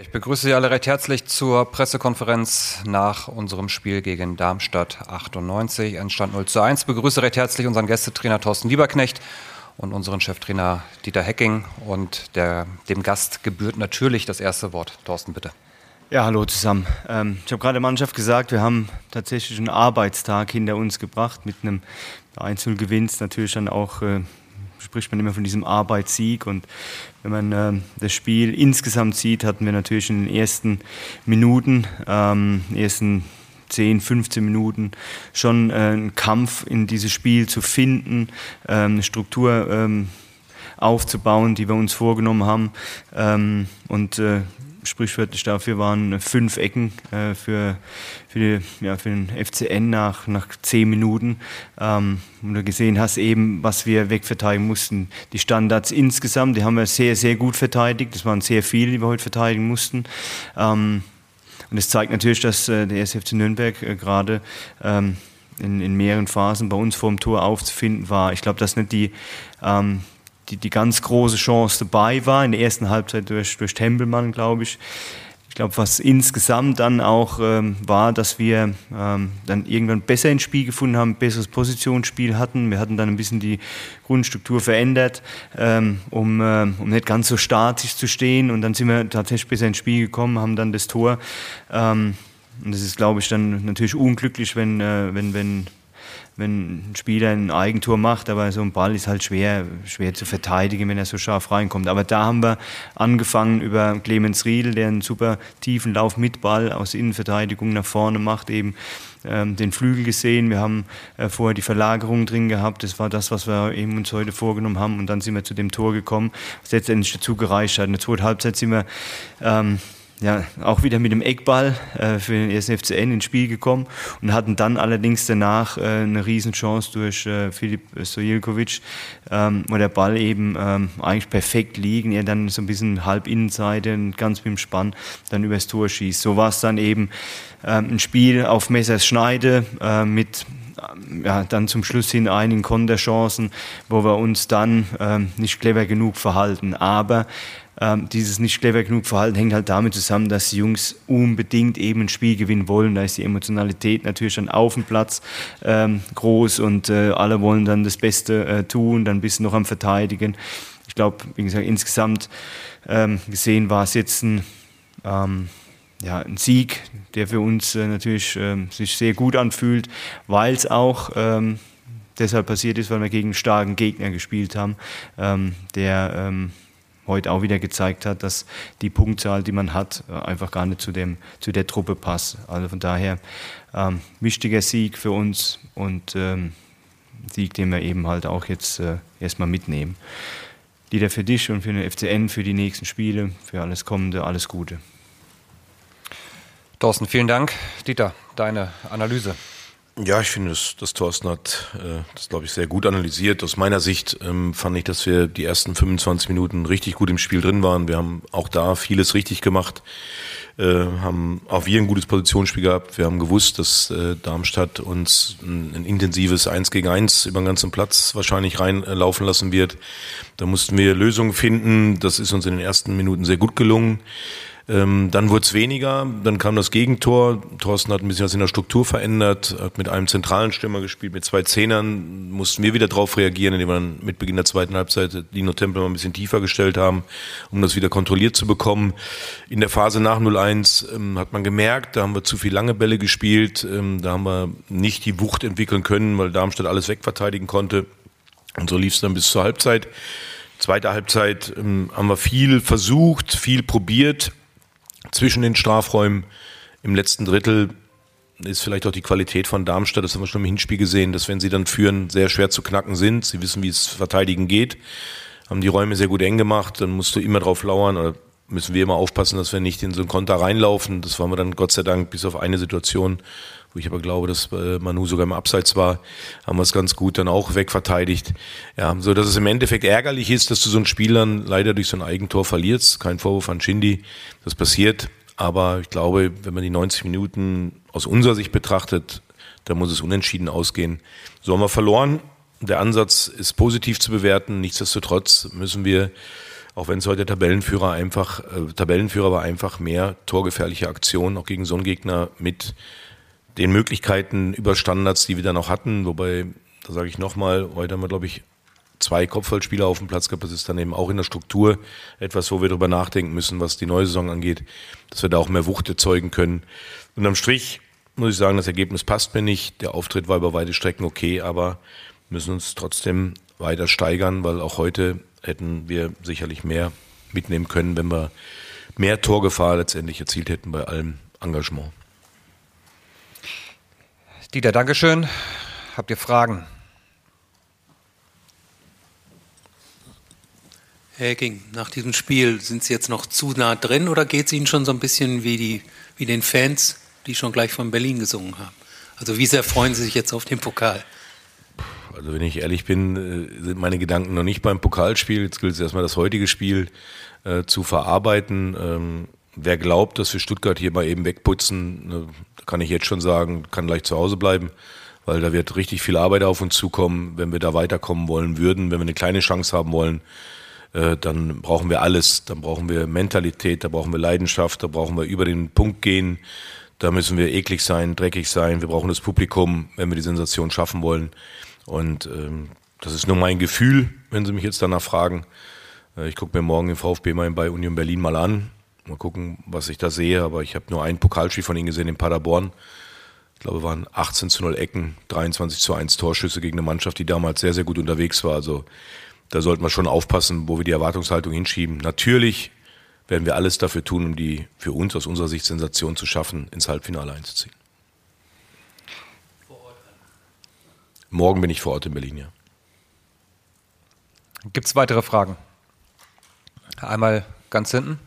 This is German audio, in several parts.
Ich begrüße Sie alle recht herzlich zur Pressekonferenz nach unserem Spiel gegen Darmstadt 98. Entstand 0 zu 1. Ich begrüße recht herzlich unseren Gästetrainer Thorsten Lieberknecht und unseren Cheftrainer Dieter Hecking. Und der, dem Gast gebührt natürlich das erste Wort. Thorsten, bitte. Ja, hallo zusammen. Ähm, ich habe gerade der Mannschaft gesagt, wir haben tatsächlich einen Arbeitstag hinter uns gebracht mit einem Einzelgewinn. Natürlich dann auch äh, spricht man immer von diesem Arbeitssieg. Und wenn man äh, das Spiel insgesamt sieht, hatten wir natürlich in den ersten Minuten, ähm, ersten 10, 15 Minuten schon äh, einen Kampf in dieses Spiel zu finden, äh, eine Struktur ähm, aufzubauen, die wir uns vorgenommen haben. Ähm, und äh, sprichwörtlich dafür waren fünf Ecken äh, für, für, die, ja, für den FCN nach, nach zehn Minuten. Ähm, und du gesehen hast eben, was wir wegverteidigen mussten. Die Standards insgesamt, die haben wir sehr, sehr gut verteidigt. Das waren sehr viele, die wir heute verteidigen mussten. Ähm, und es zeigt natürlich, dass äh, der SFC Nürnberg äh, gerade ähm, in, in mehreren Phasen bei uns vor dem Tor aufzufinden war. Ich glaube, dass nicht die, ähm, die, die ganz große Chance dabei war, in der ersten Halbzeit durch, durch Tempelmann, glaube ich. Ich glaube, was insgesamt dann auch ähm, war, dass wir ähm, dann irgendwann besser ins Spiel gefunden haben, besseres Positionsspiel hatten. Wir hatten dann ein bisschen die Grundstruktur verändert, ähm, um, äh, um nicht ganz so statisch zu stehen. Und dann sind wir tatsächlich besser ins Spiel gekommen, haben dann das Tor. Ähm, und das ist, glaube ich, dann natürlich unglücklich, wenn, äh, wenn, wenn wenn ein Spieler ein Eigentor macht, aber so ein Ball ist halt schwer, schwer zu verteidigen, wenn er so scharf reinkommt. Aber da haben wir angefangen über Clemens Riedel, der einen super tiefen Lauf mit Ball aus Innenverteidigung nach vorne macht, eben ähm, den Flügel gesehen. Wir haben äh, vorher die Verlagerung drin gehabt. Das war das, was wir eben uns heute vorgenommen haben. Und dann sind wir zu dem Tor gekommen, was letztendlich dazu gereicht hat. In der zweiten Halbzeit sind wir ähm, ja, auch wieder mit dem Eckball äh, für den ersten FCN ins Spiel gekommen und hatten dann allerdings danach äh, eine Riesenchance durch äh, Filip Stojilkovic, ähm, wo der Ball eben ähm, eigentlich perfekt liegen, er dann so ein bisschen halb Innenseite und ganz mit dem Spann dann übers Tor schießt. So war es dann eben ähm, ein Spiel auf Messers Schneide äh, mit ja, dann zum Schluss hin einigen Konterchancen, wo wir uns dann ähm, nicht clever genug verhalten. Aber ähm, dieses nicht clever genug Verhalten hängt halt damit zusammen, dass die Jungs unbedingt eben ein Spiel gewinnen wollen. Da ist die Emotionalität natürlich dann auf dem Platz ähm, groß und äh, alle wollen dann das Beste äh, tun, dann ein bisschen noch am Verteidigen. Ich glaube, wie gesagt, insgesamt ähm, gesehen war es jetzt ein, ähm, ja, ein Sieg, der für uns äh, natürlich ähm, sich sehr gut anfühlt, weil es auch ähm, deshalb passiert ist, weil wir gegen einen starken Gegner gespielt haben, ähm, der ähm, heute auch wieder gezeigt hat, dass die Punktzahl, die man hat, äh, einfach gar nicht zu, dem, zu der Truppe passt. Also von daher ähm, wichtiger Sieg für uns und ähm, Sieg, den wir eben halt auch jetzt äh, erstmal mitnehmen. Dieter, für dich und für den FCN, für die nächsten Spiele, für alles Kommende, alles Gute. Thorsten, vielen Dank. Dieter, deine Analyse. Ja, ich finde, dass, dass Thorsten hat äh, das, glaube ich, sehr gut analysiert. Aus meiner Sicht ähm, fand ich, dass wir die ersten 25 Minuten richtig gut im Spiel drin waren. Wir haben auch da vieles richtig gemacht, äh, haben auch wir ein gutes Positionsspiel gehabt. Wir haben gewusst, dass äh, Darmstadt uns ein, ein intensives 1 gegen 1 über den ganzen Platz wahrscheinlich reinlaufen lassen wird. Da mussten wir Lösungen finden. Das ist uns in den ersten Minuten sehr gut gelungen. Ähm, dann wurde es weniger, dann kam das Gegentor. Thorsten hat ein bisschen was in der Struktur verändert, hat mit einem zentralen Stürmer gespielt, mit zwei Zehnern. Mussten wir wieder drauf reagieren, indem wir dann mit Beginn der zweiten Halbzeit Dino Tempel mal ein bisschen tiefer gestellt haben, um das wieder kontrolliert zu bekommen. In der Phase nach 0-1 ähm, hat man gemerkt, da haben wir zu viel lange Bälle gespielt, ähm, da haben wir nicht die Wucht entwickeln können, weil Darmstadt alles wegverteidigen konnte. Und so lief es dann bis zur Halbzeit. Zweite Halbzeit ähm, haben wir viel versucht, viel probiert, zwischen den Strafräumen im letzten Drittel ist vielleicht auch die Qualität von Darmstadt, das haben wir schon im Hinspiel gesehen, dass wenn sie dann führen, sehr schwer zu knacken sind. Sie wissen, wie es verteidigen geht, haben die Räume sehr gut eng gemacht, dann musst du immer drauf lauern oder müssen wir immer aufpassen, dass wir nicht in so einen Konter reinlaufen. Das waren wir dann Gott sei Dank bis auf eine Situation, wo ich aber glaube, dass äh, Manu sogar im Abseits war, haben wir es ganz gut dann auch wegverteidigt. Ja, so dass es im Endeffekt ärgerlich ist, dass du so einen Spielern leider durch so ein Eigentor verlierst. Kein Vorwurf an Shindy, das passiert. Aber ich glaube, wenn man die 90 Minuten aus unserer Sicht betrachtet, dann muss es unentschieden ausgehen. So haben wir verloren. Der Ansatz ist positiv zu bewerten. Nichtsdestotrotz müssen wir auch wenn es heute Tabellenführer einfach, äh, Tabellenführer war einfach mehr torgefährliche Aktionen, auch gegen so einen Gegner mit den Möglichkeiten über Standards, die wir dann auch hatten. Wobei, da sage ich nochmal, heute haben wir, glaube ich, zwei Kopfballspieler auf dem Platz gehabt. Das ist dann eben auch in der Struktur etwas, wo wir darüber nachdenken müssen, was die neue Saison angeht, dass wir da auch mehr Wucht erzeugen können. Und am Strich muss ich sagen, das Ergebnis passt mir nicht. Der Auftritt war über weite Strecken okay, aber müssen uns trotzdem weiter steigern, weil auch heute hätten wir sicherlich mehr mitnehmen können, wenn wir mehr Torgefahr letztendlich erzielt hätten bei allem Engagement. Dieter, Dankeschön. Habt ihr Fragen? Herr Hecking, nach diesem Spiel sind Sie jetzt noch zu nah drin oder geht es Ihnen schon so ein bisschen wie, die, wie den Fans, die schon gleich von Berlin gesungen haben? Also wie sehr freuen Sie sich jetzt auf den Pokal? Also wenn ich ehrlich bin, äh, sind meine Gedanken noch nicht beim Pokalspiel. Jetzt gilt es erstmal das heutige Spiel äh, zu verarbeiten. Ähm, wer glaubt, dass wir Stuttgart hier mal eben wegputzen, äh, kann ich jetzt schon sagen, kann gleich zu Hause bleiben, weil da wird richtig viel Arbeit auf uns zukommen, wenn wir da weiterkommen wollen würden, wenn wir eine kleine Chance haben wollen äh, dann brauchen wir alles. Dann brauchen wir Mentalität, da brauchen wir Leidenschaft, da brauchen wir über den Punkt gehen. Da müssen wir eklig sein, dreckig sein. Wir brauchen das Publikum, wenn wir die Sensation schaffen wollen. Und ähm, das ist nur mein Gefühl, wenn Sie mich jetzt danach fragen. Äh, ich gucke mir morgen den VfB mal bei Union Berlin mal an. Mal gucken, was ich da sehe. Aber ich habe nur ein Pokalspiel von Ihnen gesehen in Paderborn. Ich glaube, waren 18 zu 0 Ecken, 23 zu 1 Torschüsse gegen eine Mannschaft, die damals sehr, sehr gut unterwegs war. Also da sollten wir schon aufpassen, wo wir die Erwartungshaltung hinschieben. Natürlich werden wir alles dafür tun, um die für uns aus unserer Sicht Sensation zu schaffen, ins Halbfinale einzuziehen. Morgen bin ich vor Ort in Berlin, ja. Gibt es weitere Fragen? Einmal ganz hinten.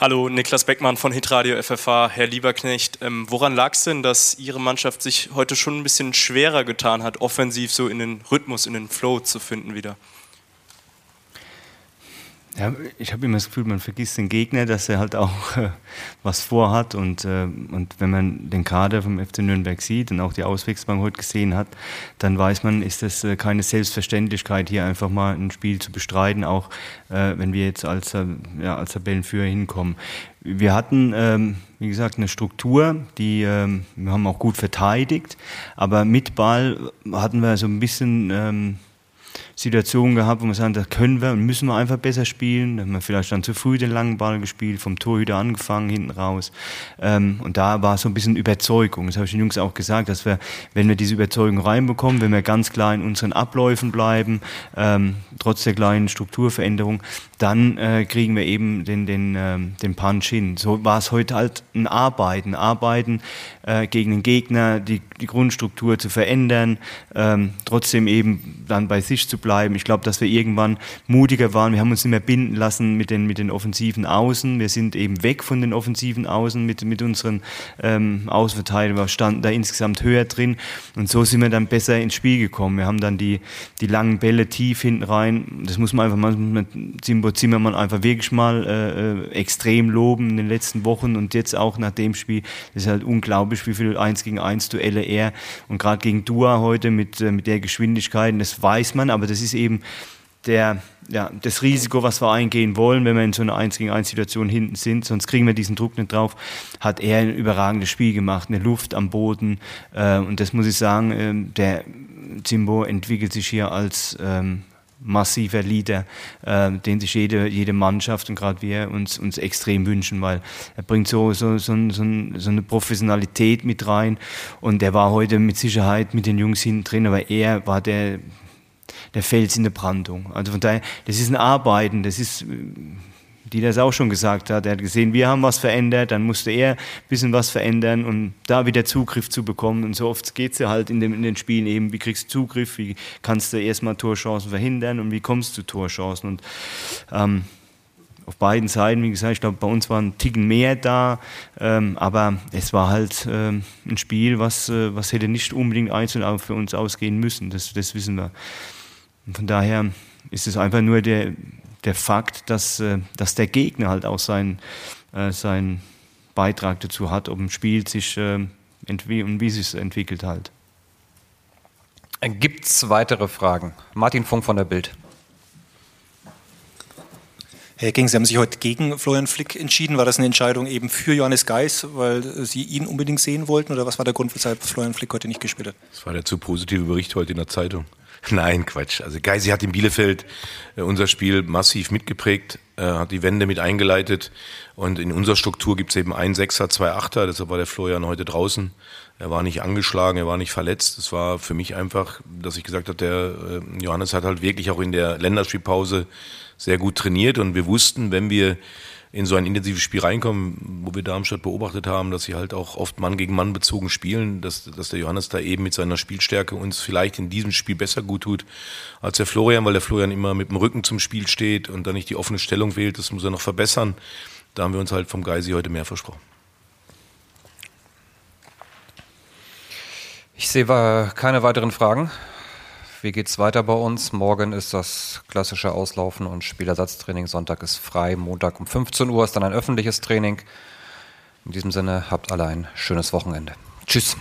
Hallo, Niklas Beckmann von Hitradio FFH. Herr Lieberknecht, ähm, woran lag es denn, dass Ihre Mannschaft sich heute schon ein bisschen schwerer getan hat, offensiv so in den Rhythmus, in den Flow zu finden wieder? Ja, ich habe immer das Gefühl, man vergisst den Gegner, dass er halt auch äh, was vorhat. Und, äh, und wenn man den Kader vom FC Nürnberg sieht und auch die Auswechslung heute gesehen hat, dann weiß man, ist das äh, keine Selbstverständlichkeit, hier einfach mal ein Spiel zu bestreiten, auch äh, wenn wir jetzt als, äh, ja, als Tabellenführer hinkommen. Wir hatten, ähm, wie gesagt, eine Struktur, die ähm, wir haben auch gut verteidigt, aber mit Ball hatten wir so ein bisschen ähm, Situationen gehabt, wo wir sagen, das können wir und müssen wir einfach besser spielen. Da haben wir vielleicht dann zu früh den langen Ball gespielt, vom Torhüter angefangen, hinten raus. Ähm, und da war so ein bisschen Überzeugung. Das habe ich den Jungs auch gesagt, dass wir, wenn wir diese Überzeugung reinbekommen, wenn wir ganz klar in unseren Abläufen bleiben, ähm, trotz der kleinen Strukturveränderung, dann äh, kriegen wir eben den, den, ähm, den Punch hin. So war es heute halt ein Arbeiten. Arbeiten äh, gegen den Gegner, die, die Grundstruktur zu verändern, ähm, trotzdem eben dann bei sich zu bleiben. Ich glaube, dass wir irgendwann mutiger waren. Wir haben uns nicht mehr binden lassen mit den, mit den offensiven Außen. Wir sind eben weg von den offensiven Außen mit, mit unseren ähm, Außenverteidigern. Wir standen da insgesamt höher drin. Und so sind wir dann besser ins Spiel gekommen. Wir haben dann die, die langen Bälle tief hinten rein. Das muss man einfach mal mit Zimmermann einfach wirklich mal äh, äh, extrem loben in den letzten Wochen und jetzt auch nach dem Spiel. Das ist halt unglaublich, wie viele 1 gegen 1 Duelle er und gerade gegen Dua heute mit, äh, mit der Geschwindigkeit, das weiß man, aber das ist eben der, ja, das Risiko, was wir eingehen wollen, wenn wir in so einer 1 gegen 1 Situation hinten sind, sonst kriegen wir diesen Druck nicht drauf, hat er ein überragendes Spiel gemacht, eine Luft am Boden äh, und das muss ich sagen, äh, der Zimbo entwickelt sich hier als ähm, massiver Leader, äh, den sich jede, jede Mannschaft und gerade wir uns, uns extrem wünschen, weil er bringt so, so, so, so, so eine Professionalität mit rein und er war heute mit Sicherheit mit den Jungs hinten drin, aber er war der, der Fels in der Brandung. Also von daher, das ist ein Arbeiten, das ist die das auch schon gesagt hat. Er hat gesehen, wir haben was verändert, dann musste er ein bisschen was verändern und da wieder Zugriff zu bekommen. Und so oft geht es ja halt in, dem, in den Spielen eben, wie kriegst du Zugriff, wie kannst du erstmal Torchancen verhindern und wie kommst du Torchancen. Und ähm, auf beiden Seiten, wie gesagt, ich glaube, bei uns waren ein Ticken mehr da, ähm, aber es war halt ähm, ein Spiel, was, äh, was hätte nicht unbedingt einzeln für uns ausgehen müssen, das, das wissen wir. Und von daher ist es einfach nur der, der Fakt, dass, äh, dass der Gegner halt auch seinen äh, sein Beitrag dazu hat, ob ein Spiel sich äh, und wie sich es entwickelt halt. Gibt es weitere Fragen? Martin Funk von der Bild. Herr King, Sie haben sich heute gegen Florian Flick entschieden. War das eine Entscheidung eben für Johannes Geis, weil Sie ihn unbedingt sehen wollten? Oder was war der Grund, weshalb Florian Flick heute nicht gespielt hat? Das war der zu positive Bericht heute in der Zeitung. Nein, Quatsch. Also Geisi hat in Bielefeld äh, unser Spiel massiv mitgeprägt, äh, hat die Wende mit eingeleitet und in unserer Struktur gibt es eben ein Sechser, zwei Achter, deshalb war der Florian heute draußen. Er war nicht angeschlagen, er war nicht verletzt. Es war für mich einfach, dass ich gesagt habe, der äh, Johannes hat halt wirklich auch in der Länderspielpause sehr gut trainiert und wir wussten, wenn wir in so ein intensives Spiel reinkommen, wo wir Darmstadt beobachtet haben, dass sie halt auch oft Mann gegen Mann bezogen spielen, dass, dass der Johannes da eben mit seiner Spielstärke uns vielleicht in diesem Spiel besser gut tut als der Florian, weil der Florian immer mit dem Rücken zum Spiel steht und dann nicht die offene Stellung wählt. Das muss er noch verbessern. Da haben wir uns halt vom Geisi heute mehr versprochen. Ich sehe keine weiteren Fragen. Wie geht es weiter bei uns? Morgen ist das klassische Auslaufen und Spielersatztraining. Sonntag ist frei. Montag um 15 Uhr ist dann ein öffentliches Training. In diesem Sinne habt alle ein schönes Wochenende. Tschüss.